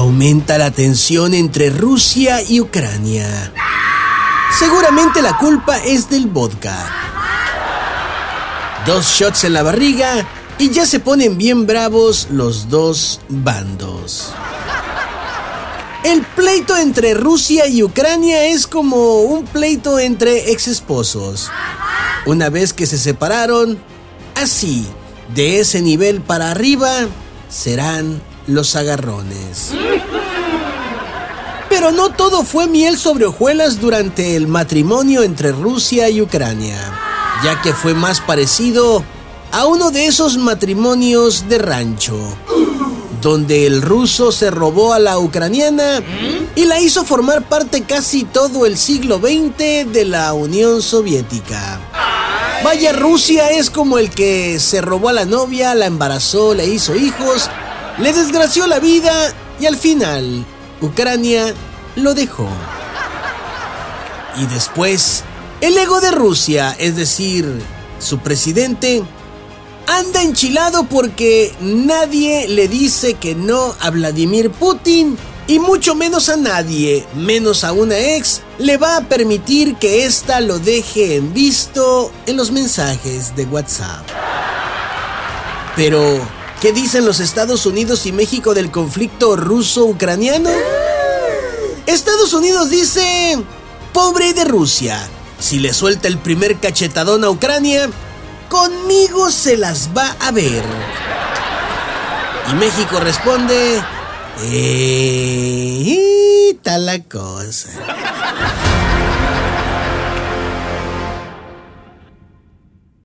aumenta la tensión entre Rusia y Ucrania. Seguramente la culpa es del vodka. Dos shots en la barriga y ya se ponen bien bravos los dos bandos. El pleito entre Rusia y Ucrania es como un pleito entre ex esposos. Una vez que se separaron, así, de ese nivel para arriba, serán los agarrones. Pero no todo fue miel sobre hojuelas durante el matrimonio entre Rusia y Ucrania, ya que fue más parecido a uno de esos matrimonios de rancho, donde el ruso se robó a la ucraniana y la hizo formar parte casi todo el siglo XX de la Unión Soviética. Vaya, Rusia es como el que se robó a la novia, la embarazó, le hizo hijos, le desgració la vida y al final Ucrania lo dejó. Y después, el ego de Rusia, es decir, su presidente, anda enchilado porque nadie le dice que no a Vladimir Putin y mucho menos a nadie, menos a una ex, le va a permitir que ésta lo deje en visto en los mensajes de WhatsApp. Pero, ¿qué dicen los Estados Unidos y México del conflicto ruso-ucraniano? Estados Unidos dice, pobre de Rusia, si le suelta el primer cachetadón a Ucrania, conmigo se las va a ver. Y México responde, eh, tal la cosa.